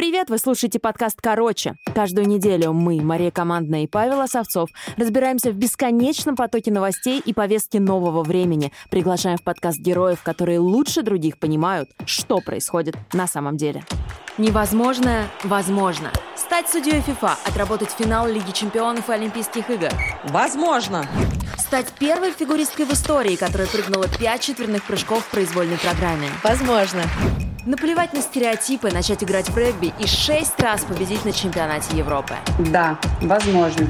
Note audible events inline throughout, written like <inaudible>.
Привет, вы слушаете подкаст «Короче». Каждую неделю мы, Мария Командная и Павел Осовцов, разбираемся в бесконечном потоке новостей и повестки нового времени. Приглашаем в подкаст героев, которые лучше других понимают, что происходит на самом деле. Невозможное возможно. Стать судьей ФИФА, отработать финал Лиги чемпионов и Олимпийских игр. Возможно. Стать первой фигуристкой в истории, которая прыгнула пять четверных прыжков в произвольной программе. Возможно. Наплевать на стереотипы, начать играть в регби и шесть раз победить на чемпионате Европы. Да, возможно.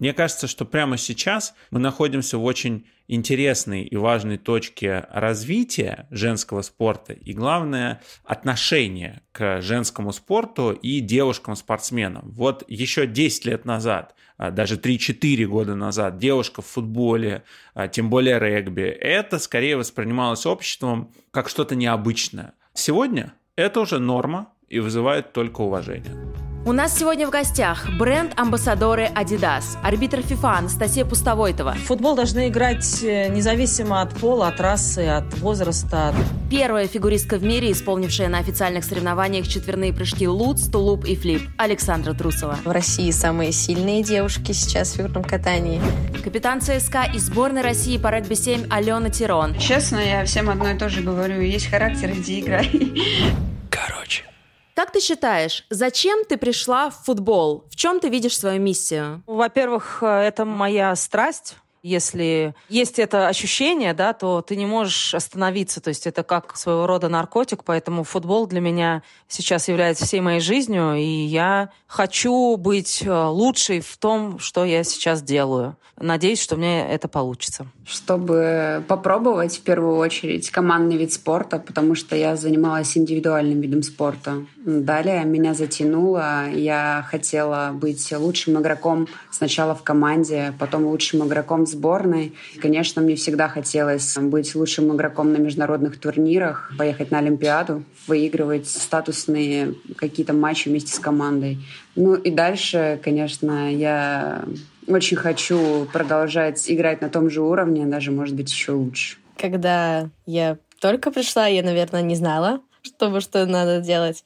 Мне кажется, что прямо сейчас мы находимся в очень интересной и важной точке развития женского спорта и, главное, отношение к женскому спорту и девушкам-спортсменам. Вот еще 10 лет назад, даже 3-4 года назад, девушка в футболе, а, тем более регби, это скорее воспринималось обществом как что-то необычное. Сегодня это уже норма и вызывает только уважение. У нас сегодня в гостях бренд-амбассадоры Adidas, арбитр FIFA Анастасия Пустовойтова. Футбол должны играть э, независимо от пола, от расы, от возраста. Первая фигуристка в мире, исполнившая на официальных соревнованиях четверные прыжки луц, тулуп и флип, Александра Трусова. В России самые сильные девушки сейчас в фигурном катании. Капитан ЦСКА и сборной России по регби-7 Алена Тирон. Честно, я всем одно и то же говорю. Есть характер, иди играй. Как ты считаешь, зачем ты пришла в футбол? В чем ты видишь свою миссию? Во-первых, э, это моя страсть. Если есть это ощущение, да, то ты не можешь остановиться. То есть это как своего рода наркотик, поэтому футбол для меня сейчас является всей моей жизнью, и я хочу быть э, лучшей в том, что я сейчас делаю. Надеюсь, что мне это получится. Чтобы попробовать в первую очередь командный вид спорта, потому что я занималась индивидуальным видом спорта. Далее меня затянуло. Я хотела быть лучшим игроком сначала в команде, потом лучшим игроком сборной. Конечно, мне всегда хотелось быть лучшим игроком на международных турнирах, поехать на Олимпиаду, выигрывать статусные какие-то матчи вместе с командой. Ну и дальше, конечно, я очень хочу продолжать играть на том же уровне, даже, может быть, еще лучше. Когда я только пришла, я, наверное, не знала, чтобы что надо делать.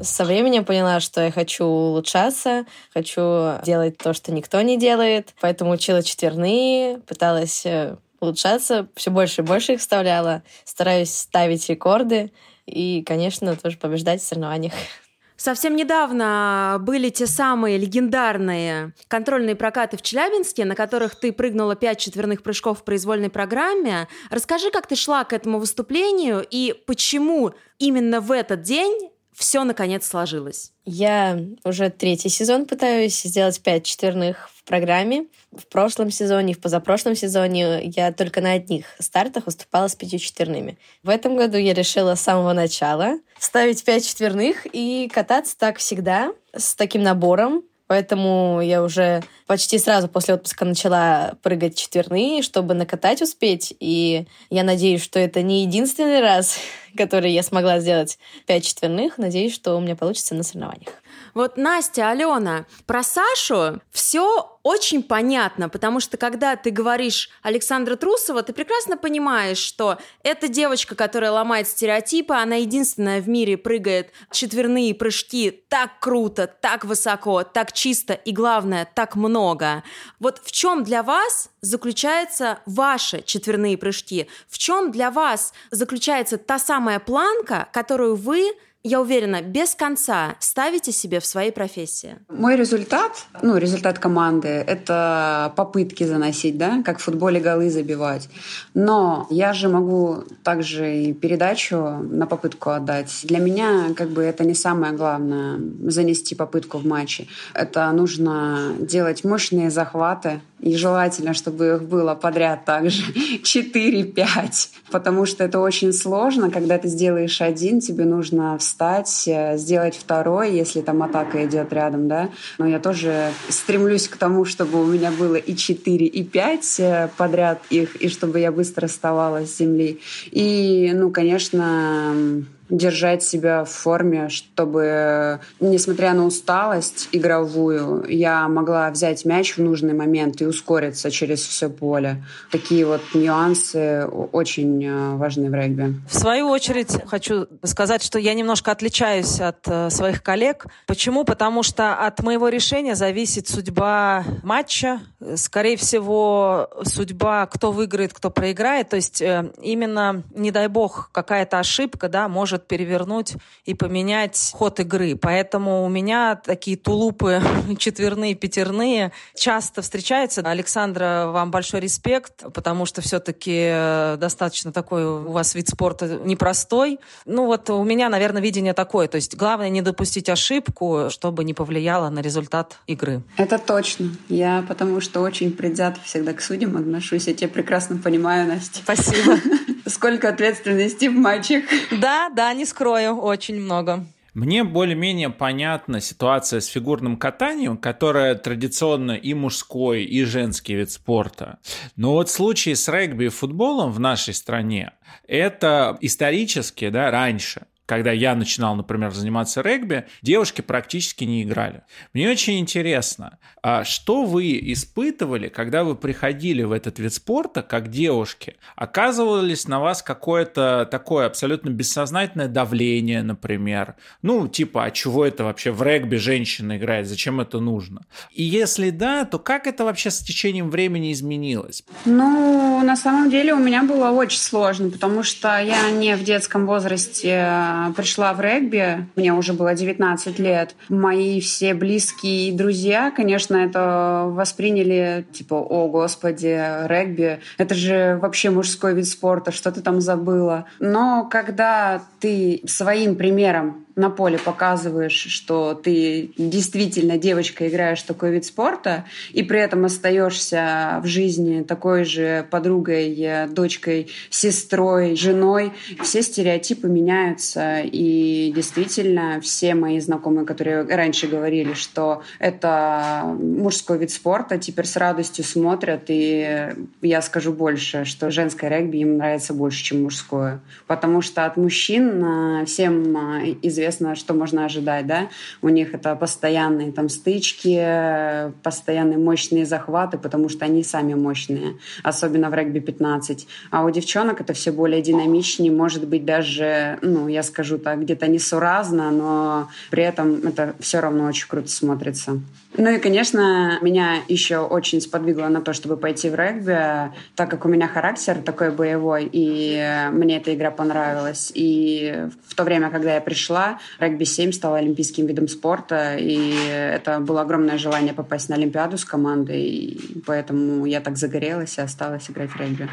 Со временем поняла, что я хочу улучшаться, хочу делать то, что никто не делает. Поэтому учила четверные, пыталась э, улучшаться, все больше и больше их вставляла. Стараюсь ставить рекорды и, конечно, тоже побеждать в соревнованиях. Совсем недавно были те самые легендарные контрольные прокаты в Челябинске, на которых ты прыгнула пять четверных прыжков в произвольной программе. Расскажи, как ты шла к этому выступлению и почему именно в этот день все наконец сложилось? Я уже третий сезон пытаюсь сделать пять четверных в программе. В прошлом сезоне, в позапрошлом сезоне я только на одних стартах выступала с пятью четверными. В этом году я решила с самого начала ставить пять четверных и кататься так всегда, с таким набором, Поэтому я уже почти сразу после отпуска начала прыгать четверные, чтобы накатать успеть. И я надеюсь, что это не единственный раз, <laughs> который я смогла сделать пять четверных. Надеюсь, что у меня получится на соревнованиях. Вот Настя, Алена, про Сашу все очень понятно, потому что когда ты говоришь Александра Трусова, ты прекрасно понимаешь, что эта девочка, которая ломает стереотипы, она единственная в мире прыгает четверные прыжки так круто, так высоко, так чисто и, главное, так много. Вот в чем для вас заключаются ваши четверные прыжки? В чем для вас заключается та самая планка, которую вы я уверена, без конца ставите себе в своей профессии? Мой результат, ну, результат команды, это попытки заносить, да, как в футболе голы забивать. Но я же могу также и передачу на попытку отдать. Для меня, как бы, это не самое главное, занести попытку в матче. Это нужно делать мощные захваты, и желательно, чтобы их было подряд также <laughs> 4-5, потому что это очень сложно. Когда ты сделаешь один, тебе нужно встать, э, сделать второй, если там атака идет рядом, да. Но я тоже стремлюсь к тому, чтобы у меня было и 4, и 5 э, подряд их, и чтобы я быстро вставала с земли. И, ну, конечно, держать себя в форме, чтобы, несмотря на усталость игровую, я могла взять мяч в нужный момент и ускориться через все поле. Такие вот нюансы очень э, важны в регби. В свою очередь хочу сказать, что я немножко отличаюсь от э, своих коллег. Почему? Потому что от моего решения зависит судьба матча, скорее всего, судьба, кто выиграет, кто проиграет. То есть э, именно, не дай бог, какая-то ошибка да, может перевернуть и поменять ход игры. Поэтому у меня такие тулупы <laughs> четверные, пятерные часто встречаются. Александра, вам большой респект, потому что все-таки э, достаточно такой у вас вид спорта непростой. Ну вот у меня, наверное, видение такое. То есть главное не допустить ошибку, чтобы не повлияло на результат игры. Это точно. Я потому что очень предвзято всегда к судьям отношусь. Я тебя прекрасно понимаю, Настя. Спасибо. <laughs> Сколько ответственности в матчах. Да, да, не скрою, очень много. Мне более-менее понятна ситуация с фигурным катанием, которая традиционно и мужской, и женский вид спорта. Но вот случай с регби и футболом в нашей стране, это исторически, да, раньше когда я начинал, например, заниматься регби, девушки практически не играли. Мне очень интересно, а что вы испытывали, когда вы приходили в этот вид спорта, как девушки? Оказывалось на вас какое-то такое абсолютно бессознательное давление, например? Ну, типа, а чего это вообще в регби женщина играет? Зачем это нужно? И если да, то как это вообще с течением времени изменилось? Ну, на самом деле у меня было очень сложно, потому что я не в детском возрасте пришла в регби, мне уже было 19 лет, мои все близкие друзья, конечно, это восприняли, типа, о, господи, регби, это же вообще мужской вид спорта, что ты там забыла. Но когда ты своим примером на поле показываешь, что ты действительно девочка, играешь такой вид спорта, и при этом остаешься в жизни такой же подругой, дочкой, сестрой, женой, все стереотипы меняются. И действительно, все мои знакомые, которые раньше говорили, что это мужской вид спорта, теперь с радостью смотрят. И я скажу больше, что женское регби им нравится больше, чем мужское. Потому что от мужчин э, всем э, известно известно, что можно ожидать, да. У них это постоянные там стычки, постоянные мощные захваты, потому что они сами мощные, особенно в регби 15. А у девчонок это все более динамичнее, может быть даже, ну, я скажу так, где-то несуразно, но при этом это все равно очень круто смотрится. Ну и, конечно, меня еще очень сподвигло на то, чтобы пойти в регби, так как у меня характер такой боевой, и мне эта игра понравилась. И в то время, когда я пришла, регби-7 стал олимпийским видом спорта, и это было огромное желание попасть на Олимпиаду с командой, и поэтому я так загорелась и осталась играть в регби.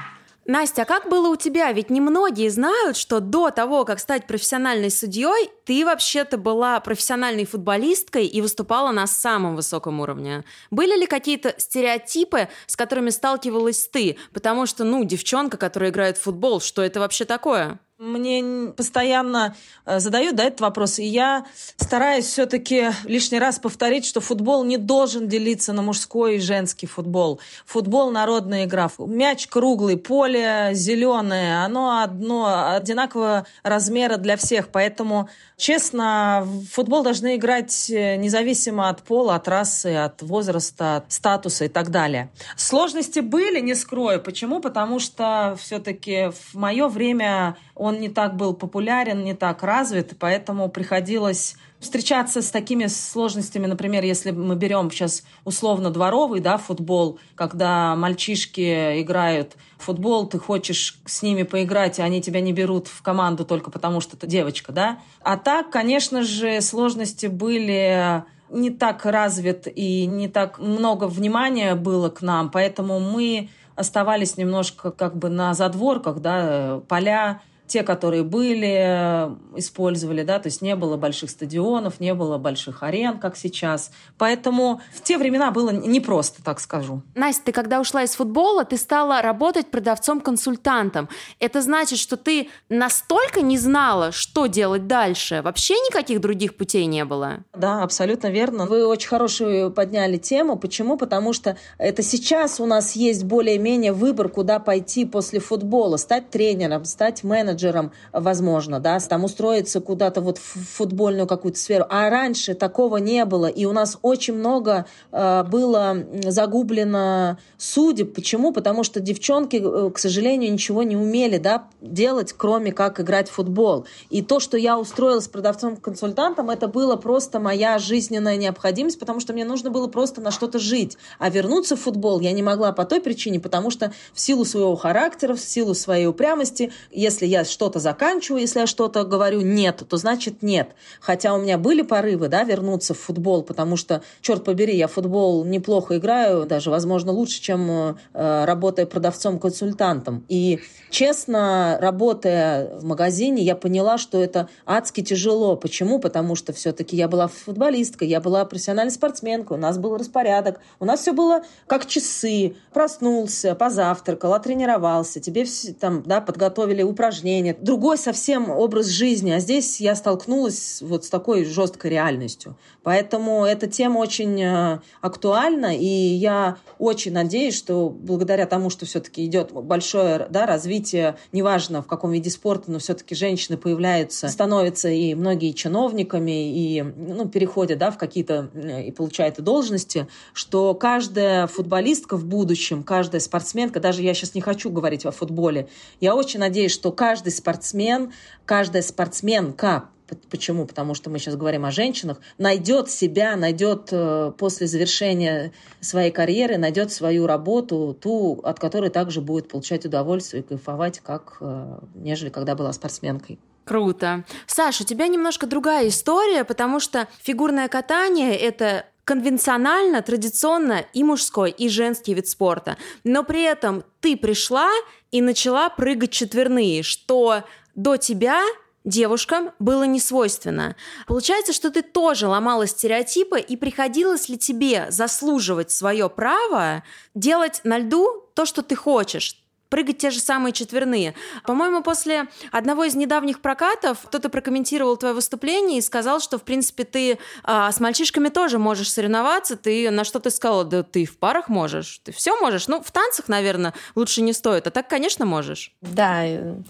Настя, а как было у тебя? Ведь немногие знают, что до того, как стать профессиональной судьей, ты вообще-то была профессиональной футболисткой и выступала на самом высоком уровне. Были ли какие-то стереотипы, с которыми сталкивалась ты? Потому что, ну, девчонка, которая играет в футбол, что это вообще такое? Мне постоянно э, задают да, этот вопрос, и я стараюсь все-таки лишний раз повторить, что футбол не должен делиться на мужской и женский футбол. Футбол – народная игра. Мяч круглый, поле зеленое, оно одно, одинакового размера для всех, поэтому Честно, футбол должны играть э, независимо от пола, от расы, от возраста, от статуса и так далее. Сложности были, не скрою. Почему? Потому что все-таки в мое время он не так был популярен, не так развит, поэтому приходилось встречаться с такими сложностями, например, если мы берем сейчас условно дворовый да, футбол, когда мальчишки играют в футбол, ты хочешь с ними поиграть, и они тебя не берут в команду только потому, что ты девочка, да? А так, конечно же, сложности были не так развит и не так много внимания было к нам, поэтому мы оставались немножко как бы на задворках, да, поля те, которые были, использовали, да, то есть не было больших стадионов, не было больших арен, как сейчас. Поэтому в те времена было непросто, так скажу. Настя, ты когда ушла из футбола, ты стала работать продавцом-консультантом. Это значит, что ты настолько не знала, что делать дальше? Вообще никаких других путей не было? Да, абсолютно верно. Вы очень хорошую подняли тему. Почему? Потому что это сейчас у нас есть более-менее выбор, куда пойти после футбола. Стать тренером, стать менеджером, менеджером, возможно, да, там устроиться куда-то вот в футбольную какую-то сферу. А раньше такого не было, и у нас очень много э, было загублено судеб. Почему? Потому что девчонки, э, к сожалению, ничего не умели, да, делать, кроме как играть в футбол. И то, что я устроилась продавцом-консультантом, это было просто моя жизненная необходимость, потому что мне нужно было просто на что-то жить. А вернуться в футбол я не могла по той причине, потому что в силу своего характера, в силу своей упрямости, если я что-то заканчиваю, если я что-то говорю нет, то значит нет. Хотя у меня были порывы, да, вернуться в футбол, потому что, черт побери, я в футбол неплохо играю, даже, возможно, лучше, чем э, работая продавцом-консультантом. И, честно, работая в магазине, я поняла, что это адски тяжело. Почему? Потому что все-таки я была футболисткой, я была профессиональной спортсменкой, у нас был распорядок, у нас все было как часы. Проснулся, позавтракал, отренировался, тебе там, да, подготовили упражнения. Другой совсем образ жизни. А здесь я столкнулась вот с такой жесткой реальностью. Поэтому эта тема очень э, актуальна, и я очень надеюсь, что благодаря тому, что все-таки идет большое да, развитие, неважно в каком виде спорта, но все-таки женщины появляются, становятся и многие чиновниками, и ну, переходят да, в какие-то э, и получают и должности, что каждая футболистка в будущем, каждая спортсменка, даже я сейчас не хочу говорить о футболе, я очень надеюсь, что каждый спортсмен, каждая спортсменка Почему? Потому что мы сейчас говорим о женщинах. Найдет себя, найдет э, после завершения своей карьеры, найдет свою работу, ту, от которой также будет получать удовольствие и кайфовать, как э, нежели когда была спортсменкой. Круто. Саша, у тебя немножко другая история, потому что фигурное катание — это конвенционально, традиционно и мужской, и женский вид спорта. Но при этом ты пришла и начала прыгать четверные, что до тебя девушкам было не свойственно. Получается, что ты тоже ломала стереотипы, и приходилось ли тебе заслуживать свое право делать на льду то, что ты хочешь, прыгать те же самые четверные. По-моему, после одного из недавних прокатов кто-то прокомментировал твое выступление и сказал, что, в принципе, ты а, с мальчишками тоже можешь соревноваться. Ты на что ты сказала? Да ты в парах можешь, ты все можешь. Ну, в танцах, наверное, лучше не стоит, а так, конечно, можешь. Да,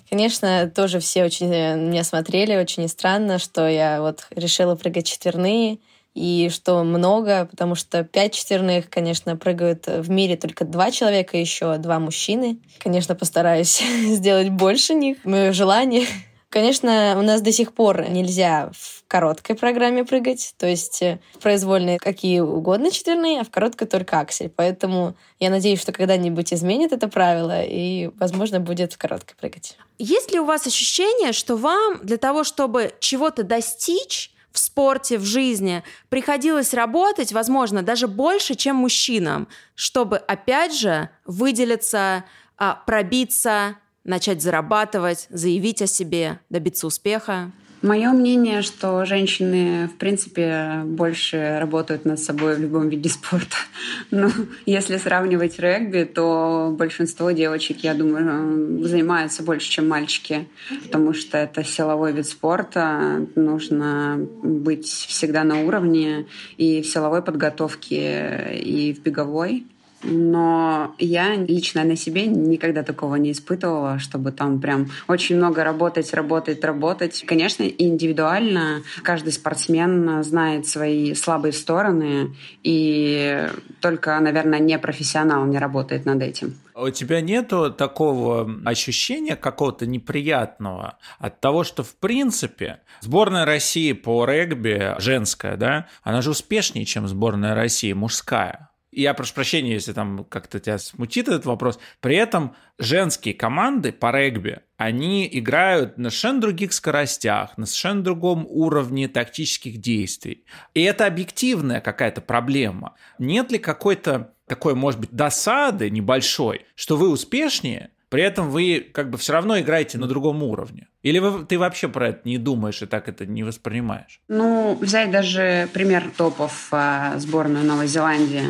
конечно, тоже все очень э, меня смотрели, очень странно, что я вот решила прыгать четверные и что много, потому что пять четверных, конечно, прыгают в мире только два человека, еще два мужчины. Конечно, постараюсь <laughs> сделать больше них. Мое желание. Конечно, у нас до сих пор нельзя в короткой программе прыгать, то есть э, произвольные какие угодно четверные, а в короткой только аксель. Поэтому я надеюсь, что когда-нибудь изменят это правило и, возможно, будет в короткой прыгать. Есть ли у вас ощущение, что вам для того, чтобы чего-то достичь, в спорте, в жизни приходилось работать, возможно, даже больше, чем мужчинам, чтобы, опять же, выделиться, а, пробиться, начать зарабатывать, заявить о себе, добиться успеха? Мое мнение, что женщины, в принципе, больше работают над собой в любом виде спорта. Но <laughs> ну, если сравнивать регби, то большинство девочек, я думаю, занимаются больше, чем мальчики, потому что это силовой вид спорта. Нужно быть всегда на уровне и в силовой подготовке, и в беговой. Но я лично на себе никогда такого не испытывала, чтобы там прям очень много работать, работать, работать. Конечно, индивидуально каждый спортсмен знает свои слабые стороны, и только, наверное, не профессионал не работает над этим. А у тебя нету такого ощущения какого-то неприятного от того, что в принципе сборная России по регби женская, да, она же успешнее, чем сборная России мужская я прошу прощения, если там как-то тебя смутит этот вопрос, при этом женские команды по регби, они играют на совершенно других скоростях, на совершенно другом уровне тактических действий. И это объективная какая-то проблема. Нет ли какой-то такой, может быть, досады небольшой, что вы успешнее, при этом вы как бы все равно играете на другом уровне? Или ты вообще про это не думаешь и так это не воспринимаешь? Ну, взять даже пример топов э, сборную Новой Зеландии.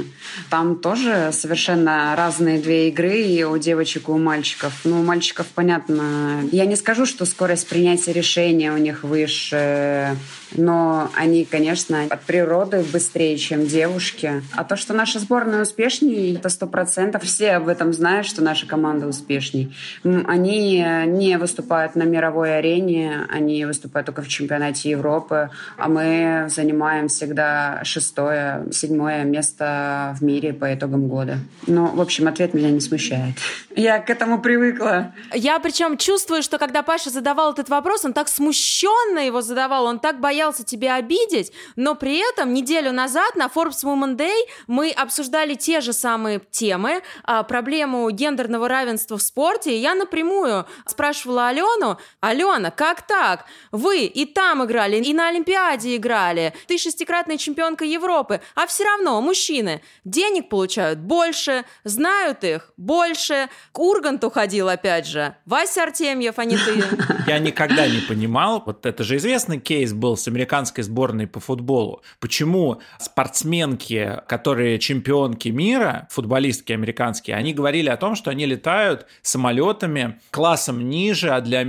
Там тоже совершенно разные две игры и у девочек, и у мальчиков. Ну, у мальчиков, понятно, я не скажу, что скорость принятия решения у них выше, но они, конечно, от природы быстрее, чем девушки. А то, что наша сборная успешнее, это сто процентов. Все об этом знают, что наша команда успешней. Они не выступают на мировой арене, они выступают только в чемпионате Европы, а мы занимаем всегда шестое, седьмое место в мире по итогам года. Ну, в общем, ответ меня не смущает. Я к этому привыкла. Я причем чувствую, что когда Паша задавал этот вопрос, он так смущенно его задавал, он так боялся тебя обидеть, но при этом неделю назад на Forbes Women Day мы обсуждали те же самые темы, а, проблему гендерного равенства в спорте, и я напрямую спрашивала Алену, Алена, как так? Вы и там играли, и на Олимпиаде играли, ты шестикратная чемпионка Европы, а все равно мужчины денег получают больше, знают их больше, к Урганту ходил опять же, Вася Артемьев, а не ты. <laughs> Я никогда не понимал, вот это же известный кейс был с американской сборной по футболу. Почему спортсменки, которые чемпионки мира, футболистки американские, они говорили о том, что они летают самолетами классом ниже, а для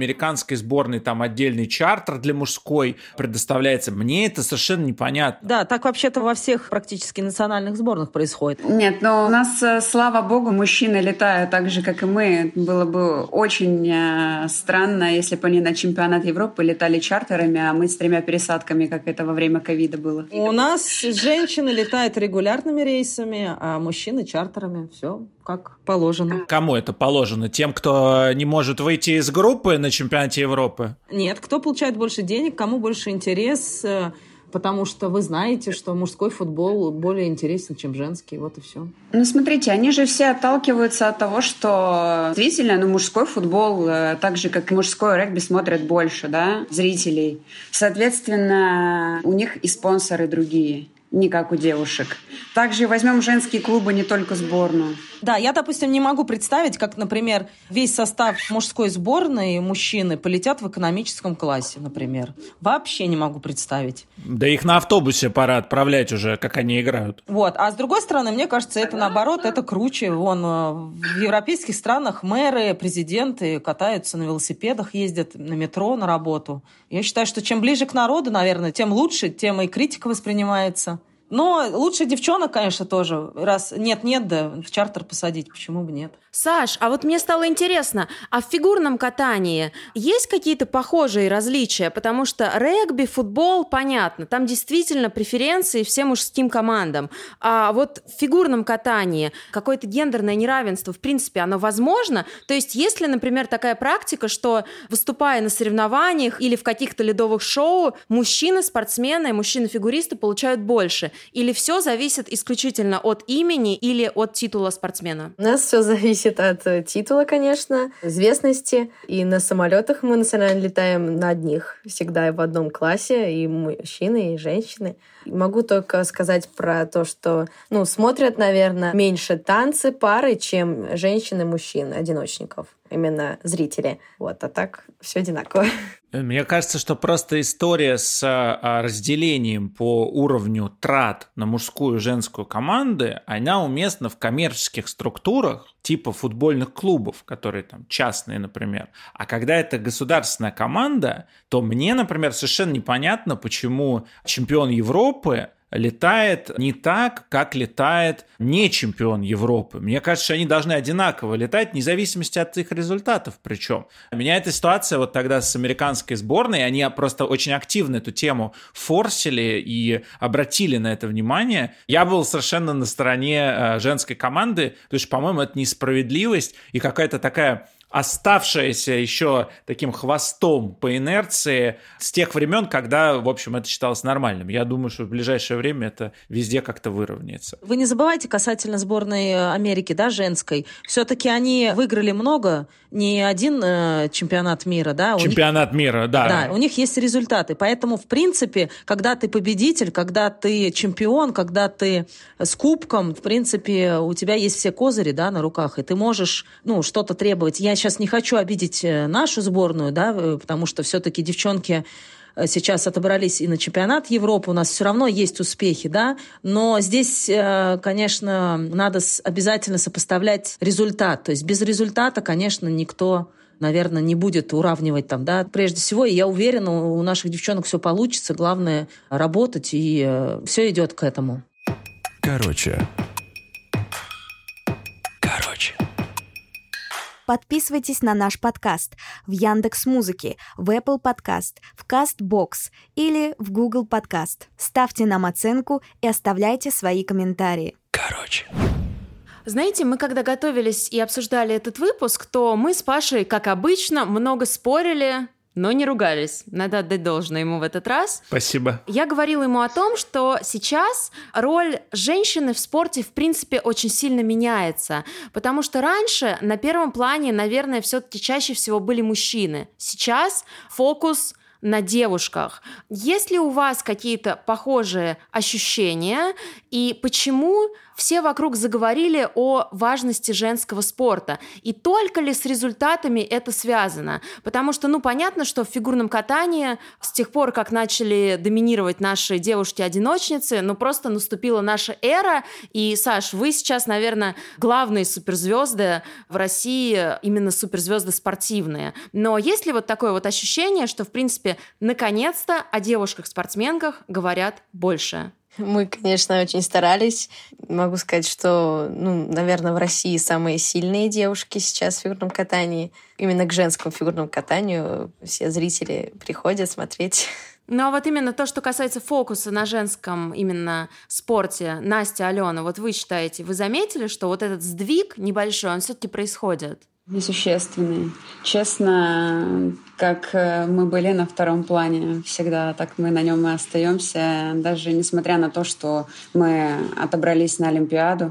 американской сборной там отдельный чартер для мужской предоставляется. Мне это совершенно непонятно. Да, так вообще-то во всех практически национальных сборных происходит. Нет, но у нас, э, слава богу, мужчины летают так же, как и мы. Было бы очень э, странно, если бы они на чемпионат Европы летали чартерами, а мы с тремя пересадками пересадками, как это во время ковида было? У нас женщины летают регулярными рейсами, а мужчины чартерами. Все как положено. Кому это положено? Тем, кто не может выйти из группы на чемпионате Европы? Нет, кто получает больше денег, кому больше интерес э, потому что вы знаете, что мужской футбол более интересен, чем женский. Вот и все. Ну, смотрите, они же все отталкиваются от того, что действительно, ну, мужской футбол, э, так же, как и мужской регби, смотрят больше, да, зрителей. Соответственно, у них и спонсоры другие не как у девушек. Также возьмем женские клубы, не только сборную. Да, я, допустим, не могу представить, как, например, весь состав мужской сборной мужчины полетят в экономическом классе, например. Вообще не могу представить. Да их на автобусе пора отправлять уже, как они играют. Вот. А с другой стороны, мне кажется, это наоборот, это круче. Вон э, в европейских странах мэры, президенты катаются на велосипедах, ездят на метро на работу. Я считаю, что чем ближе к народу, наверное, тем лучше, тем и критика воспринимается. Но лучше девчонок, конечно, тоже. Раз нет-нет, да в чартер посадить, почему бы нет. Саш, а вот мне стало интересно, а в фигурном катании есть какие-то похожие различия? Потому что регби, футбол, понятно, там действительно преференции всем мужским командам. А вот в фигурном катании какое-то гендерное неравенство, в принципе, оно возможно? То есть есть ли, например, такая практика, что выступая на соревнованиях или в каких-то ледовых шоу, мужчины-спортсмены, мужчины-фигуристы получают больше? Или все зависит исключительно от имени или от титула спортсмена? У нас все зависит от э, титула, конечно, известности. И на самолетах мы национально летаем на одних всегда в одном классе, и мужчины, и женщины. Могу только сказать про то, что, ну, смотрят, наверное, меньше танцы пары, чем женщины мужчин, одиночников именно зрители. Вот, а так все одинаково. Мне кажется, что просто история с а, разделением по уровню трат на мужскую и женскую команды, она уместна в коммерческих структурах, типа футбольных клубов, которые там частные, например. А когда это государственная команда, то мне, например, совершенно непонятно, почему чемпион Европы летает не так, как летает не чемпион Европы. Мне кажется, они должны одинаково летать, вне зависимости от их результатов причем. Меня эта ситуация вот тогда с американской сборной, они просто очень активно эту тему форсили и обратили на это внимание. Я был совершенно на стороне э, женской команды, потому что, по-моему, это несправедливость и какая-то такая оставшаяся еще таким хвостом по инерции с тех времен, когда, в общем, это считалось нормальным. Я думаю, что в ближайшее время это везде как-то выровняется. Вы не забывайте касательно сборной э, Америки, да, женской. Все-таки они выиграли много, не один э, чемпионат мира, да. Чемпионат них, мира, да. Да, у них есть результаты. Поэтому, в принципе, когда ты победитель, когда ты чемпион, когда ты с кубком, в принципе, у тебя есть все козыри, да, на руках, и ты можешь, ну, что-то требовать. Я сейчас не хочу обидеть э, нашу сборную, да, э, потому что все-таки девчонки сейчас отобрались и на чемпионат Европы, у нас все равно есть успехи, да, но здесь, конечно, надо обязательно сопоставлять результат, то есть без результата, конечно, никто наверное, не будет уравнивать там, да. Прежде всего, я уверена, у наших девчонок все получится. Главное работать, и э, все идет к этому. Короче. Короче. Подписывайтесь на наш подкаст в Яндекс Музыке, в Apple Подкаст, в Castbox или в Google Подкаст. Ставьте нам оценку и оставляйте свои комментарии. Короче. Знаете, мы когда готовились и обсуждали этот выпуск, то мы с Пашей, как обычно, много спорили, но не ругались. Надо отдать должное ему в этот раз. Спасибо. Я говорила ему о том, что сейчас роль женщины в спорте, в принципе, очень сильно меняется. Потому что раньше на первом плане, наверное, все-таки чаще всего были мужчины. Сейчас фокус на девушках. Есть ли у вас какие-то похожие ощущения и почему все вокруг заговорили о важности женского спорта. И только ли с результатами это связано? Потому что, ну, понятно, что в фигурном катании с тех пор, как начали доминировать наши девушки-одиночницы, ну, просто наступила наша эра. И, Саш, вы сейчас, наверное, главные суперзвезды в России, именно суперзвезды спортивные. Но есть ли вот такое вот ощущение, что, в принципе, наконец-то о девушках-спортсменках говорят больше? Мы, конечно, очень старались. Могу сказать, что, ну, наверное, в России самые сильные девушки сейчас в фигурном катании. Именно к женскому фигурному катанию все зрители приходят смотреть. Ну а вот именно то, что касается фокуса на женском именно спорте, Настя, Алена, вот вы считаете, вы заметили, что вот этот сдвиг небольшой, он все-таки происходит? Несущественный. Честно, как э, мы были на втором плане всегда, так мы на нем и остаемся, даже несмотря на то, что мы отобрались на Олимпиаду.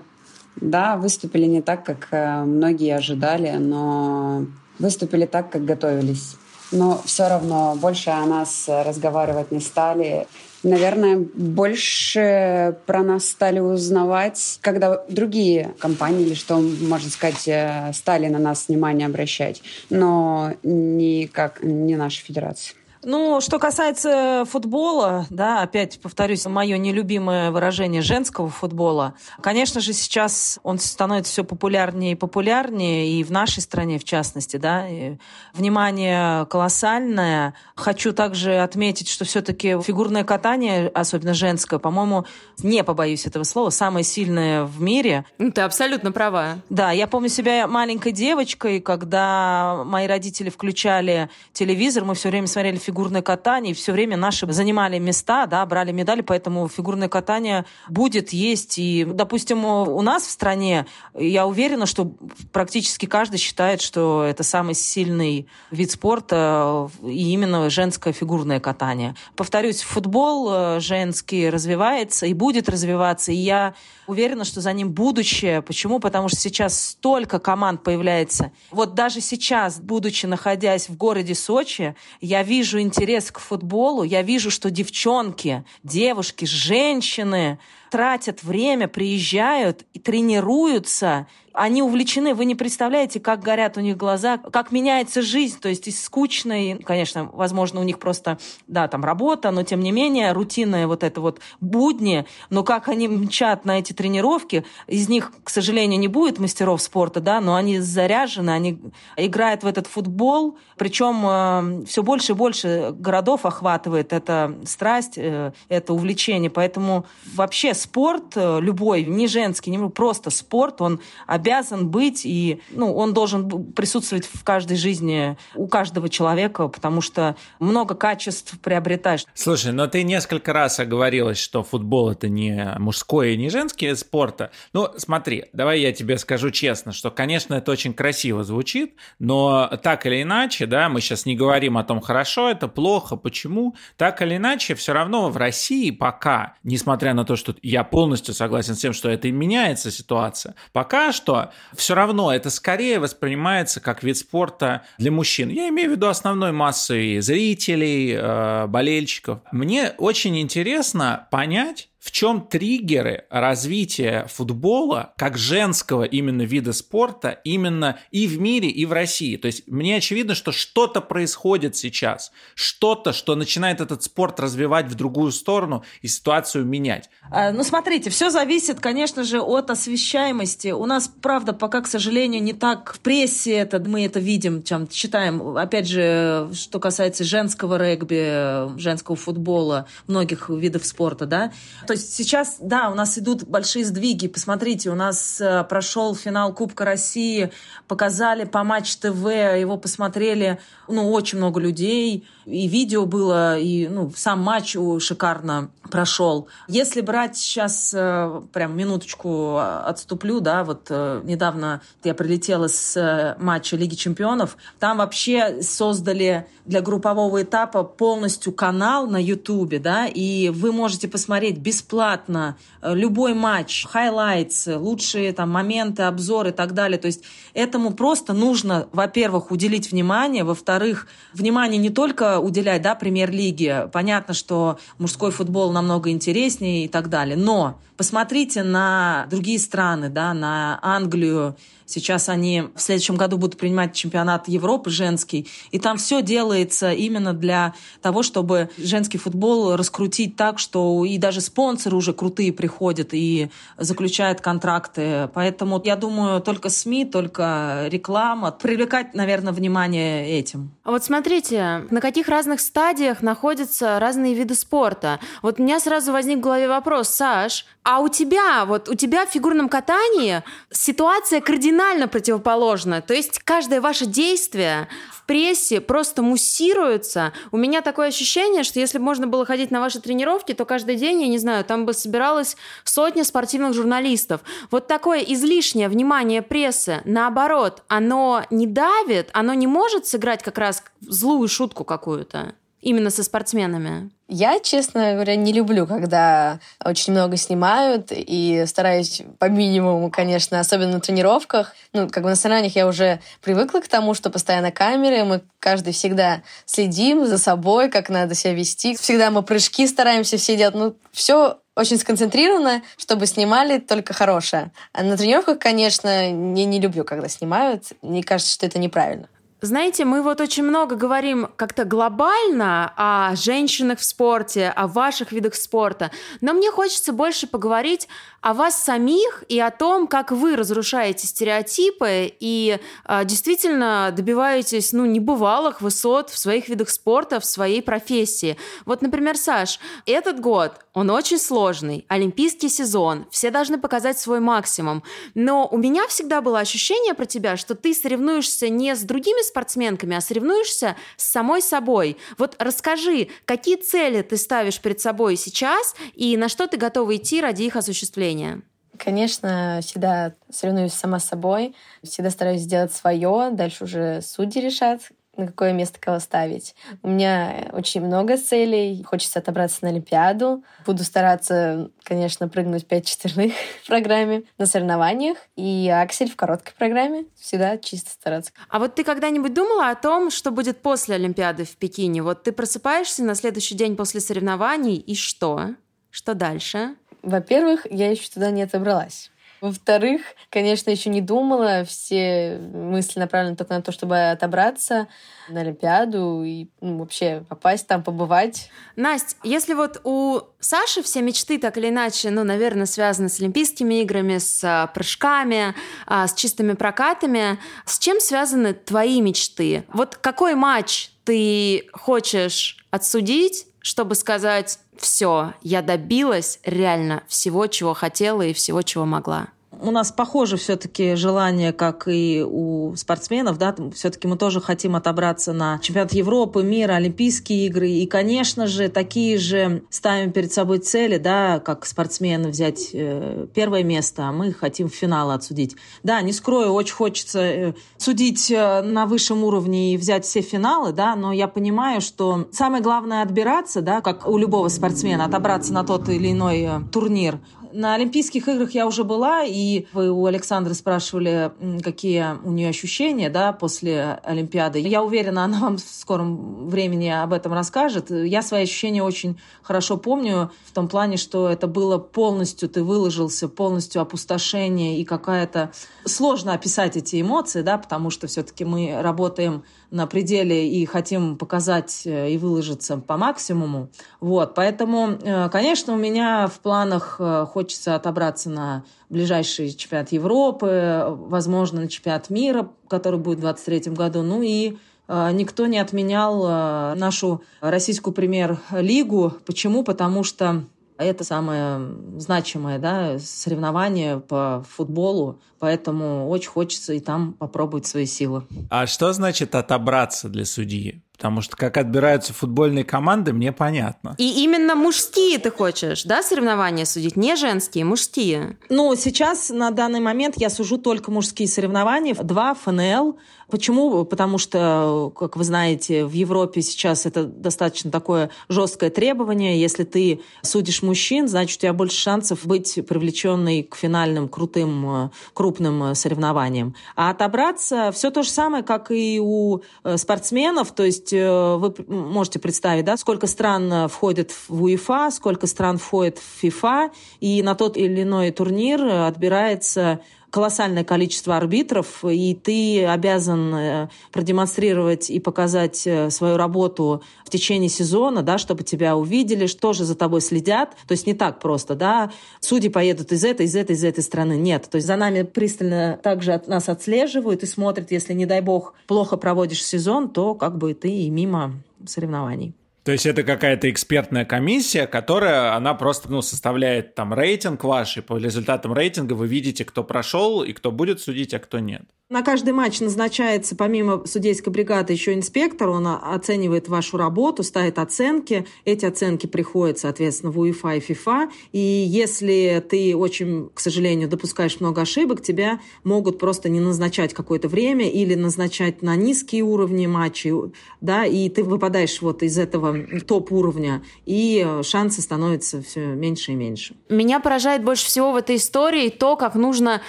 Да, выступили не так, как э, многие ожидали, но выступили так, как готовились. Но все равно больше о нас разговаривать не стали. Наверное, больше про нас стали узнавать, когда другие компании, или что, можно сказать, э, стали на нас внимание обращать, но никак не наша федерация. Ну, что касается футбола, да, опять повторюсь, мое нелюбимое выражение женского футбола. Конечно же, сейчас он становится все популярнее и популярнее, и в нашей стране, в частности, да. И внимание колоссальное. Хочу также отметить, что все-таки фигурное катание, особенно женское, по-моему, не побоюсь этого слова, самое сильное в мире. Ну, ты абсолютно права. Да, я помню себя маленькой девочкой, когда мои родители включали телевизор, мы все время смотрели фигурное катание, и все время наши занимали места, да, брали медали, поэтому фигурное катание будет, есть. И, допустим, у нас в стране, я уверена, что практически каждый считает, что это самый сильный вид спорта, и именно женское фигурное катание. Повторюсь, футбол э, женский развивается и будет развиваться, и я уверена, что за ним будущее. Почему? Потому что сейчас столько команд появляется. Вот даже сейчас, будучи находясь в городе Сочи, я интерес к футболу, я вижу, что девчонки, девушки, женщины тратят время, приезжают и тренируются, они увлечены, вы не представляете, как горят у них глаза, как меняется жизнь, то есть из скучной, конечно, возможно, у них просто, да, там работа, но тем не менее рутинная вот это вот будни, но как они мчат на эти тренировки, из них, к сожалению, не будет мастеров спорта, да, но они заряжены, они играют в этот футбол, причем э, все больше и больше городов охватывает эта страсть, э, это увлечение, поэтому вообще спорт э, любой, не женский, не просто спорт, он обязан быть, и ну, он должен присутствовать в каждой жизни у каждого человека, потому что много качеств приобретаешь. Слушай, но ты несколько раз оговорилась, что футбол это не мужской и не женский вид спорта. Ну, смотри, давай я тебе скажу честно, что, конечно, это очень красиво звучит, но так или иначе, да, мы сейчас не говорим о том, хорошо это, плохо, почему, так или иначе, все равно в России пока, несмотря на то, что я полностью согласен с тем, что это и меняется ситуация, пока что все равно это скорее воспринимается как вид спорта для мужчин. Я имею в виду основной массы зрителей, э, болельщиков. Мне очень интересно понять, в чем триггеры развития футбола как женского именно вида спорта именно и в мире, и в России? То есть мне очевидно, что что-то происходит сейчас, что-то, что начинает этот спорт развивать в другую сторону и ситуацию менять. А, ну, смотрите, все зависит, конечно же, от освещаемости. У нас, правда, пока, к сожалению, не так в прессе это, мы это видим, чем читаем. Опять же, что касается женского регби, женского футбола, многих видов спорта, да. То есть сейчас, да, у нас идут большие сдвиги. Посмотрите, у нас э, прошел финал Кубка России, показали по Матч ТВ, его посмотрели, ну, очень много людей и видео было, и ну, сам матч шикарно прошел. Если брать сейчас, э, прям минуточку отступлю, да, вот э, недавно я прилетела с матча Лиги Чемпионов, там вообще создали для группового этапа полностью канал на Ютубе, да, и вы можете посмотреть бесплатно любой матч, highlights, лучшие там моменты, обзоры и так далее. То есть этому просто нужно, во-первых, уделить внимание, во-вторых, внимание не только уделять, да, премьер-лиге. Понятно, что мужской футбол намного интереснее и так далее. Но посмотрите на другие страны, да, на Англию, Сейчас они в следующем году будут принимать чемпионат Европы женский. И там все делается именно для того, чтобы женский футбол раскрутить так, что и даже спонсоры уже крутые приходят и заключают контракты. Поэтому я думаю, только СМИ, только реклама. Привлекать, наверное, внимание этим. А вот смотрите, на каких разных стадиях находятся разные виды спорта. Вот у меня сразу возник в голове вопрос, Саш, а у тебя, вот у тебя в фигурном катании ситуация кардинально противоположна. То есть каждое ваше действие в прессе просто муссируется. У меня такое ощущение, что если бы можно было ходить на ваши тренировки, то каждый день, я не знаю, там бы собиралось сотни спортивных журналистов. Вот такое излишнее внимание прессы, наоборот, оно не давит, оно не может сыграть как раз злую шутку какую-то. Именно со спортсменами. Я, честно говоря, не люблю, когда очень много снимают, и стараюсь по минимуму, конечно, особенно на тренировках. Ну, как бы на соревнованиях я уже привыкла к тому, что постоянно камеры, мы каждый всегда следим за собой, как надо себя вести. Всегда мы прыжки стараемся все делать. Ну, все очень сконцентрировано, чтобы снимали только хорошее. А на тренировках, конечно, я не люблю, когда снимают. Мне кажется, что это неправильно. Знаете, мы вот очень много говорим как-то глобально о женщинах в спорте, о ваших видах спорта, но мне хочется больше поговорить о вас самих и о том, как вы разрушаете стереотипы и э, действительно добиваетесь, ну, небывалых высот в своих видах спорта, в своей профессии. Вот, например, Саш, этот год, он очень сложный, олимпийский сезон, все должны показать свой максимум, но у меня всегда было ощущение про тебя, что ты соревнуешься не с другими спортсменками, а соревнуешься с самой собой. Вот расскажи, какие цели ты ставишь перед собой сейчас и на что ты готова идти ради их осуществления? Конечно, всегда соревнуюсь сама с собой, всегда стараюсь сделать свое, дальше уже судьи решат, на какое место кого ставить. У меня очень много целей. Хочется отобраться на Олимпиаду. Буду стараться, конечно, прыгнуть 5 четверных <laughs> в программе на соревнованиях. И аксель в короткой программе. Всегда чисто стараться. А вот ты когда-нибудь думала о том, что будет после Олимпиады в Пекине? Вот ты просыпаешься на следующий день после соревнований, и что? Что дальше? Во-первых, я еще туда не отобралась. Во-вторых, конечно, еще не думала. Все мысли направлены только на то, чтобы отобраться на Олимпиаду и ну, вообще попасть там, побывать. Настя, если вот у Саши все мечты так или иначе, ну, наверное, связаны с Олимпийскими играми, с а, прыжками, а, с чистыми прокатами, с чем связаны твои мечты? Вот какой матч ты хочешь отсудить, чтобы сказать, все, я добилась реально всего, чего хотела и всего, чего могла у нас похоже все-таки желание, как и у спортсменов, да, все-таки мы тоже хотим отобраться на чемпионат Европы, мира, Олимпийские игры, и, конечно же, такие же ставим перед собой цели, да, как спортсмены взять э, первое место, а мы хотим в финал отсудить. Да, не скрою, очень хочется э, судить э, на высшем уровне и взять все финалы, да, но я понимаю, что самое главное отбираться, да, как у любого спортсмена, отобраться на тот или иной турнир. На Олимпийских играх я уже была, и вы у Александры спрашивали, какие у нее ощущения да, после Олимпиады. Я уверена, она вам в скором времени об этом расскажет. Я свои ощущения очень хорошо помню в том плане, что это было полностью, ты выложился, полностью опустошение и какая-то... Сложно описать эти эмоции, да, потому что все-таки мы работаем на пределе и хотим показать э, и выложиться по максимуму. Вот, поэтому, э, конечно, у меня в планах э, хочется отобраться на ближайший чемпионат Европы, возможно, на чемпионат мира, который будет в 2023 году. Ну и никто не отменял нашу российскую премьер-лигу. Почему? Потому что это самое значимое да, соревнование по футболу, поэтому очень хочется и там попробовать свои силы. А что значит отобраться для судьи? Потому что как отбираются футбольные команды, мне понятно. И именно мужские ты хочешь, да, соревнования судить? Не женские, мужские. Ну, сейчас на данный момент я сужу только мужские соревнования. Два ФНЛ, Почему? Потому что, как вы знаете, в Европе сейчас это достаточно такое жесткое требование. Если ты судишь мужчин, значит, у тебя больше шансов быть привлеченной к финальным крутым, крупным соревнованиям. А отобраться все то же самое, как и у э, спортсменов. То есть вы можете представить, да, сколько стран входит в УЕФА, сколько стран входит в ФИФА, и на тот или иной турнир отбирается колоссальное количество арбитров, и ты обязан э, продемонстрировать и показать э, свою работу в течение сезона, да, чтобы тебя увидели, что же за тобой следят. То есть не так просто, да, судьи поедут из этой, из этой, из этой страны. Нет, то есть за нами пристально также от нас отслеживают и смотрят, если, не дай бог, плохо проводишь сезон, то как бы ты и мимо соревнований. То есть это какая-то экспертная комиссия, которая, она просто, ну, составляет там рейтинг ваш, и по результатам рейтинга вы видите, кто прошел и кто будет судить, а кто нет. На каждый матч назначается помимо судейской бригады еще инспектор, он оценивает вашу работу, ставит оценки. Эти оценки приходят, соответственно, в УЕФА и ФИФА. И если ты очень, к сожалению, допускаешь много ошибок, тебя могут просто не назначать какое-то время или назначать на низкие уровни матчей, да, и ты выпадаешь вот из этого топ-уровня, и шансы становятся все меньше и меньше. Меня поражает больше всего в этой истории то, как нужно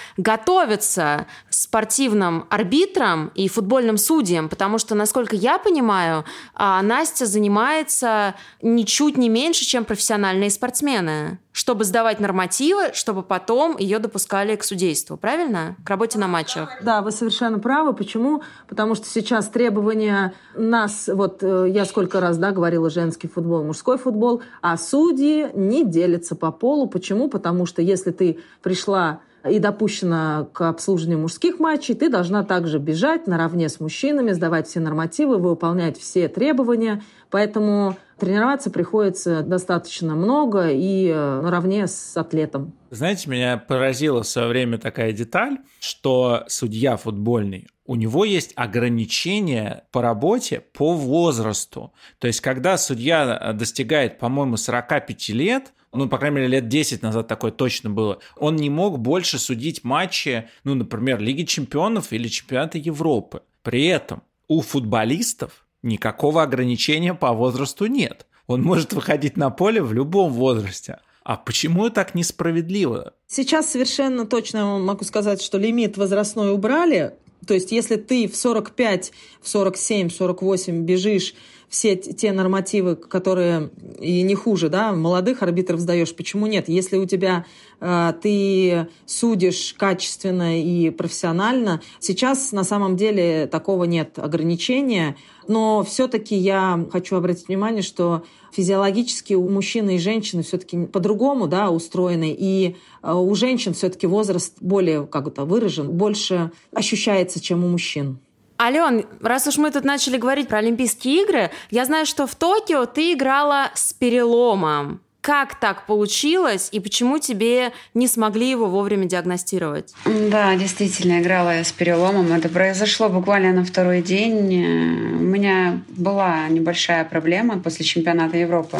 готовиться спортивным арбитрам и футбольным судьям, потому что, насколько я понимаю, а, Настя занимается ничуть не меньше, чем профессиональные спортсмены чтобы сдавать нормативы, чтобы потом ее допускали к судейству, правильно? К работе на матчах. Да, вы совершенно правы. Почему? Потому что сейчас требования нас, вот э, я сколько раз да, говорила, женский футбол, мужской футбол, а судьи не делятся по полу. Почему? Потому что если ты пришла и допущена к обслуживанию мужских матчей, ты должна также бежать наравне с мужчинами, сдавать все нормативы, выполнять все требования. Поэтому тренироваться приходится достаточно много и э, наравне с атлетом. Знаете, меня поразила в свое время такая деталь, что судья футбольный, у него есть ограничения по работе по возрасту. То есть, когда судья достигает, по-моему, 45 лет, ну, по крайней мере, лет 10 назад такое точно было, он не мог больше судить матчи, ну, например, Лиги чемпионов или чемпионата Европы. При этом у футболистов никакого ограничения по возрасту нет. Он может выходить на поле в любом возрасте. А почему так несправедливо? Сейчас совершенно точно могу сказать, что лимит возрастной убрали. То есть, если ты в 45, в 47, 48 бежишь все те нормативы, которые и не хуже, да, молодых арбитров сдаешь, почему нет? Если у тебя э, ты судишь качественно и профессионально, сейчас на самом деле такого нет ограничения, но все-таки я хочу обратить внимание, что физиологически у мужчины и женщины все-таки по-другому да, устроены, и э, у женщин все-таки возраст более как-то выражен, больше ощущается, чем у мужчин. Ален, раз уж мы тут начали говорить про Олимпийские игры, я знаю, что в Токио ты играла с переломом. Как так получилось и почему тебе не смогли его вовремя диагностировать? Да, действительно, играла я с переломом. Это произошло буквально на второй день. У меня была небольшая проблема после чемпионата Европы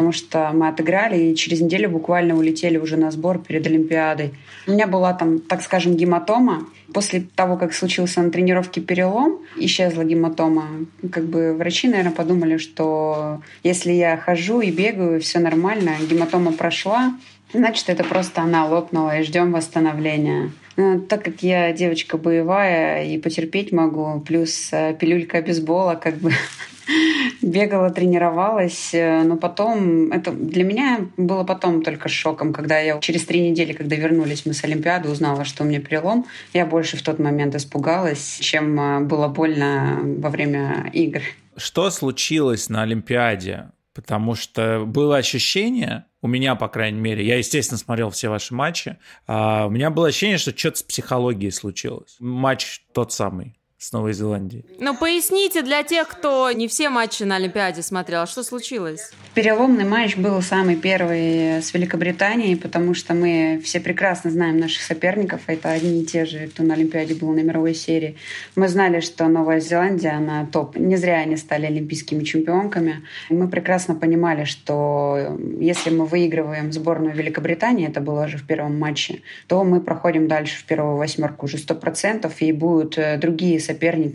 потому что мы отыграли и через неделю буквально улетели уже на сбор перед Олимпиадой. У меня была там, так скажем, гематома. После того, как случился на тренировке перелом, исчезла гематома. Как бы врачи, наверное, подумали, что если я хожу и бегаю, все нормально, гематома прошла, значит, это просто она лопнула и ждем восстановления. Но так как я девочка боевая и потерпеть могу, плюс э, пилюлька бейсбола, как бы <laughs> бегала, тренировалась, э, но потом это для меня было потом только шоком, когда я через три недели, когда вернулись мы с Олимпиады, узнала, что у меня перелом. Я больше в тот момент испугалась, чем э, было больно во время игр. Что случилось на Олимпиаде? Потому что было ощущение, у меня, по крайней мере, я, естественно, смотрел все ваши матчи, а у меня было ощущение, что что-то с психологией случилось. Матч тот самый с Новой Зеландией. Ну, поясните для тех, кто не все матчи на Олимпиаде смотрел, что случилось? Переломный матч был самый первый с Великобританией, потому что мы все прекрасно знаем наших соперников. Это одни и те же, кто на Олимпиаде был на мировой серии. Мы знали, что Новая Зеландия, она топ. Не зря они стали олимпийскими чемпионками. Мы прекрасно понимали, что если мы выигрываем сборную Великобритании, это было уже в первом матче, то мы проходим дальше в первую восьмерку уже сто процентов, и будут э, другие соперники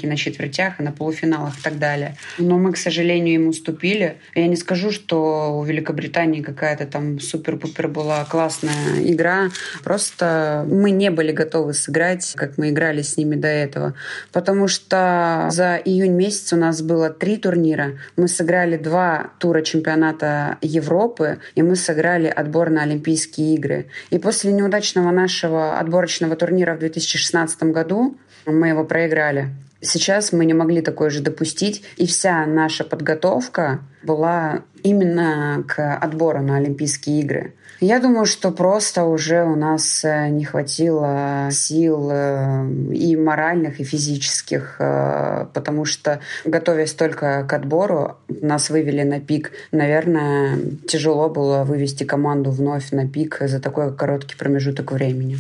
на четвертях и на полуфиналах и так далее. Но мы, к сожалению, им уступили. Я не скажу, что у Великобритании какая-то там супер-пупер была классная игра. Просто мы не были готовы сыграть, как мы играли с ними до этого. Потому что за июнь месяц у нас было три турнира. Мы сыграли два тура чемпионата Европы, и мы сыграли отбор на Олимпийские игры. И после неудачного нашего отборочного турнира в 2016 году мы его проиграли. Сейчас мы не могли такое же допустить, и вся наша подготовка была именно к отбору на Олимпийские игры. Я думаю, что просто уже у нас э, не хватило сил э, и моральных, и физических, э, потому что, готовясь только к отбору, нас вывели на пик. Наверное, тяжело было вывести команду вновь на пик за такой короткий промежуток времени.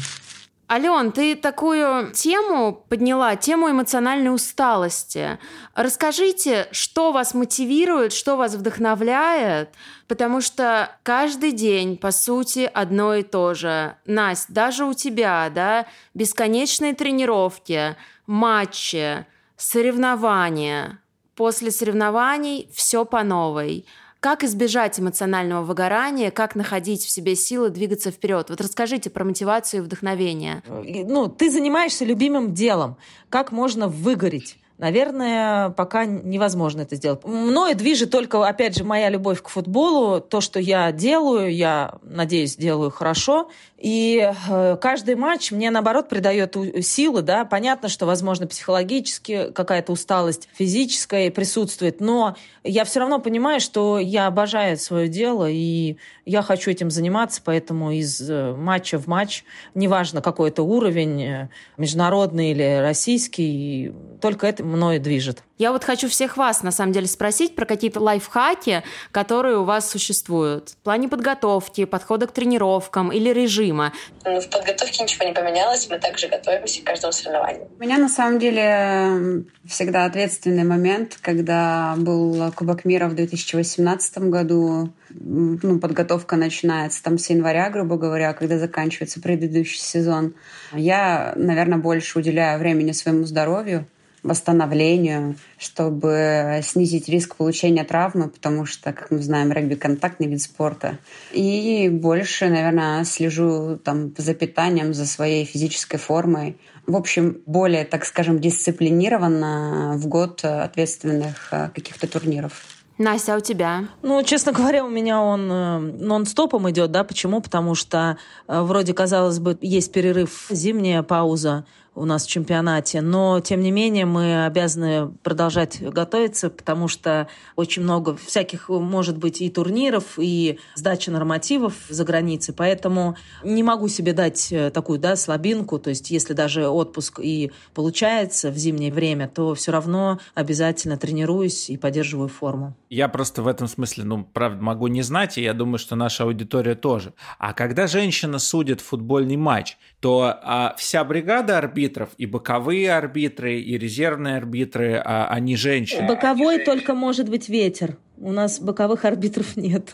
Ален, ты такую тему подняла, тему эмоциональной усталости. Расскажите, что вас мотивирует, что вас вдохновляет, потому что каждый день, по сути, одно и то же. Настя, даже у тебя, да, бесконечные тренировки, матчи, соревнования. После соревнований все по новой. Как избежать эмоционального выгорания, как находить в себе силы двигаться вперед? Вот расскажите про мотивацию и вдохновение. Ну, ты занимаешься любимым делом. Как можно выгореть? Наверное, пока невозможно это сделать. Мною движет только, опять же, моя любовь к футболу, то, что я делаю, я, надеюсь, делаю хорошо. И э, каждый матч мне, наоборот, придает силы, да. Понятно, что, возможно, психологически какая-то усталость физическая присутствует, но я все равно понимаю, что я обожаю свое дело, и я хочу этим заниматься, поэтому из э, матча в матч, неважно, какой это уровень, э, международный или российский, только это мною движет. Я вот хочу всех вас, на самом деле, спросить про какие-то лайфхаки, которые у вас существуют. В плане подготовки, подхода к тренировкам или режима. Ну, в подготовке ничего не поменялось, мы также готовимся к каждому соревнованию. У меня, на самом деле, всегда ответственный момент, когда был Кубок мира в 2018 году. Ну, подготовка начинается там с января, грубо говоря, когда заканчивается предыдущий сезон. Я, наверное, больше уделяю времени своему здоровью, восстановлению, чтобы снизить риск получения травмы, потому что, как мы знаем, регби — контактный вид спорта. И больше, наверное, слежу там за питанием, за своей физической формой. В общем, более, так скажем, дисциплинированно в год ответственных э, каких-то турниров. Настя, а у тебя? Ну, честно говоря, у меня он э, нон-стопом идет, да, почему? Потому что э, вроде, казалось бы, есть перерыв, зимняя пауза, у нас в чемпионате. Но, тем не менее, мы обязаны продолжать готовиться, потому что очень много всяких, может быть, и турниров, и сдача нормативов за границей. Поэтому не могу себе дать э, такую да, слабинку. То есть, если даже отпуск и получается в зимнее время, то все равно обязательно тренируюсь и поддерживаю форму. Я просто в этом смысле, ну, правда, могу не знать, и я думаю, что наша аудитория тоже. А когда женщина судит футбольный матч, то а, вся бригада арбитров, и боковые арбитры, и резервные арбитры, а, они женщины. Боковой только может быть ветер. У нас боковых арбитров <laughs> нет.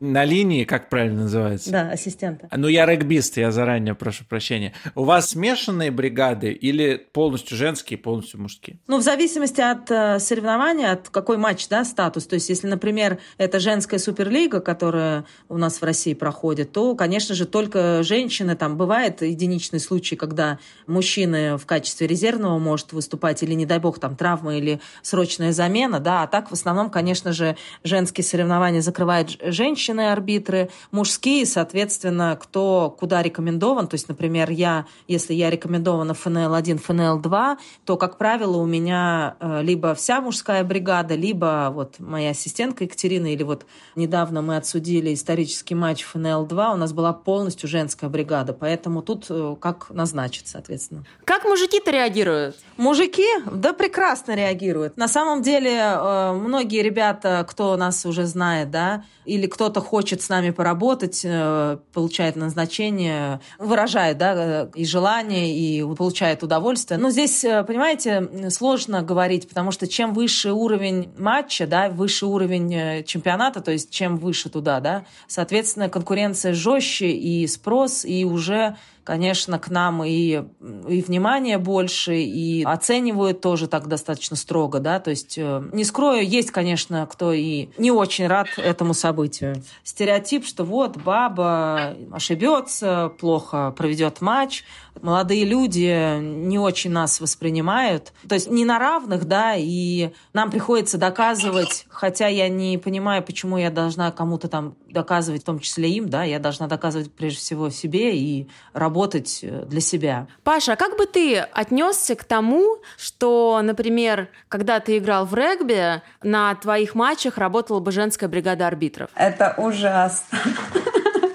На линии, как правильно называется? Да, ассистента. Ну, я регбист, я заранее прошу прощения. У вас смешанные бригады или полностью женские, полностью мужские? Ну, в зависимости от э, соревнования, от какой матч, да, статус. То есть, если, например, это женская суперлига, которая у нас в России проходит, то, конечно же, только женщины. Там бывает единичный случай, когда мужчины в качестве резервного может выступать, или, не дай бог, там травма или срочная замена, да, а так в основном, конечно же, женские соревнования закрывают женщины-арбитры, мужские, соответственно, кто куда рекомендован. То есть, например, я, если я рекомендована ФНЛ-1, ФНЛ-2, то, как правило, у меня э, либо вся мужская бригада, либо вот моя ассистентка Екатерина, или вот недавно мы отсудили исторический матч ФНЛ-2, у нас была полностью женская бригада, поэтому тут э, как назначить, соответственно. Как мужики-то реагируют? Мужики, да, прекрасно реагируют. На самом деле, э, многие ребята, кто нас уже знает, да, или кто-то хочет с нами поработать, э, получает назначение, выражает, да, и желание, и получает удовольствие. Но здесь, э, понимаете, сложно говорить, потому что чем выше уровень матча, да, выше уровень э, чемпионата, то есть чем выше туда, да, соответственно, конкуренция жестче и спрос, и уже конечно, к нам и, и внимание больше, и оценивают тоже так достаточно строго, да, то есть, э, не скрою, есть, конечно, кто и не очень рад этому событию. Стереотип, что вот баба ошибется, плохо проведет матч, молодые люди не очень нас воспринимают. То есть не на равных, да, и нам приходится доказывать, хотя я не понимаю, почему я должна кому-то там доказывать, в том числе им, да, я должна доказывать прежде всего себе и работать э, для себя. Паша, а как бы ты отнесся к тому, что, например, когда ты играл в регби, на твоих матчах работала бы женская бригада арбитров? Это ужасно.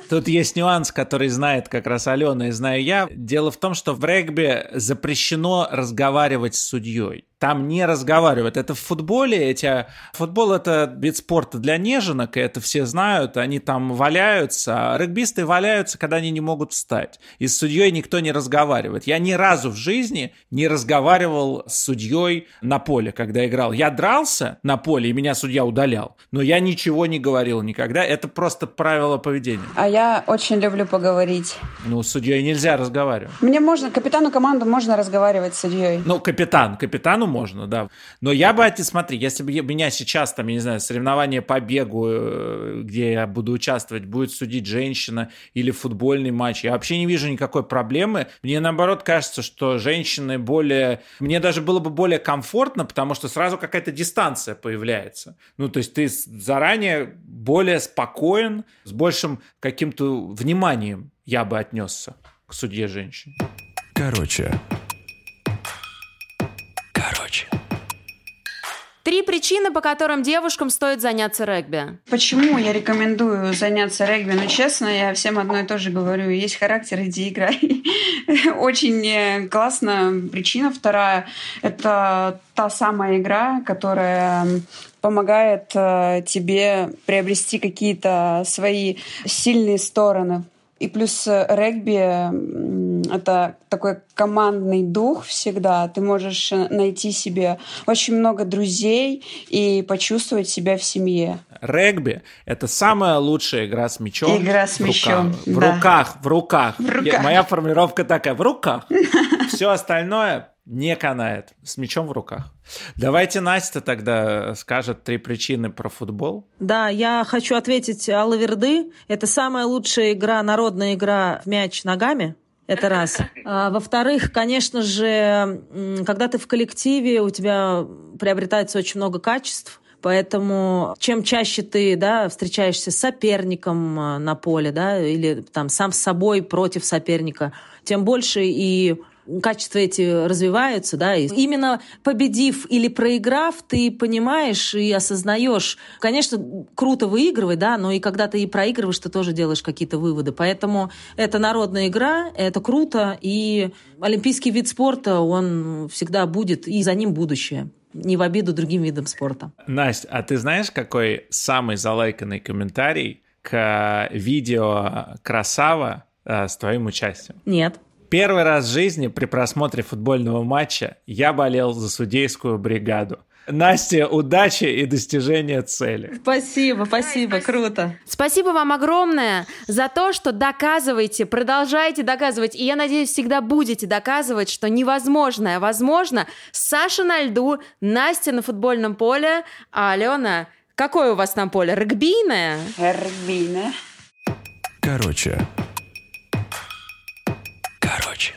Тут есть нюанс, который знает как раз Алена и знаю я. Дело в том, что в регби запрещено разговаривать с судьей там не разговаривают. Это в футболе, эти... Футбол — это вид спорта для неженок, и это все знают, они там валяются, а регбисты валяются, когда они не могут встать. И с судьей никто не разговаривает. Я ни разу в жизни не разговаривал с судьей на поле, когда играл. Я дрался на поле, и меня судья удалял, но я ничего не говорил никогда. Это просто правило поведения. А я очень люблю поговорить. Ну, с судьей нельзя разговаривать. Мне можно, капитану команды можно разговаривать с судьей. Ну, капитан, капитану можно, да. Но я бы, смотри, если бы меня сейчас, там, я не знаю, соревнование по бегу, э, где я буду участвовать, будет судить женщина или футбольный матч, я вообще не вижу никакой проблемы. Мне, наоборот, кажется, что женщины более... Мне даже было бы более комфортно, потому что сразу какая-то дистанция появляется. Ну, то есть ты заранее более спокоен, с большим каким-то вниманием я бы отнесся к судье женщин. Короче, Три причины, по которым девушкам стоит заняться регби. Почему я рекомендую заняться регби? Ну, честно, я всем одно и то же говорю. Есть характер, иди играй. <laughs> Очень э, классная причина. Вторая – это та самая игра, которая помогает э, тебе приобрести какие-то свои сильные стороны. И плюс э, регби — это такой командный дух всегда. Ты можешь э, найти себе очень много друзей и почувствовать себя в семье. Регби — это самая лучшая игра с мячом. Игра с мячом, В да. руках, в руках. В руках. Моя формулировка такая — в руках. <laughs> Все остальное не канает. С мячом в руках. Давайте Настя тогда скажет три причины про футбол. Да, я хочу ответить Алла Верды. Это самая лучшая игра, народная игра в мяч ногами. Это раз. А, во-вторых, конечно же, когда ты в коллективе, у тебя приобретается очень много качеств. Поэтому чем чаще ты да, встречаешься с соперником а, на поле, да, или там сам с собой против соперника, тем больше и качества эти развиваются, да, и именно победив или проиграв, ты понимаешь и осознаешь. Конечно, круто выигрывать, да, но и когда ты и проигрываешь, ты тоже делаешь какие-то выводы. Поэтому это народная игра, это круто, и олимпийский вид спорта, он всегда будет, и за ним будущее не в обиду другим видам спорта. Настя, а ты знаешь, какой самый залайканный комментарий к видео «Красава» э, с твоим участием? Нет. Первый раз в жизни при просмотре футбольного матча я болел за судейскую бригаду. Настя, удачи и достижения цели. Спасибо, спасибо, круто. Спасибо вам огромное за то, что доказываете, продолжаете доказывать, и я надеюсь, всегда будете доказывать, что невозможное возможно. Саша на льду, Настя на футбольном поле, а Алена, какое у вас там поле? Регбийное? Регбийное. Короче. короче.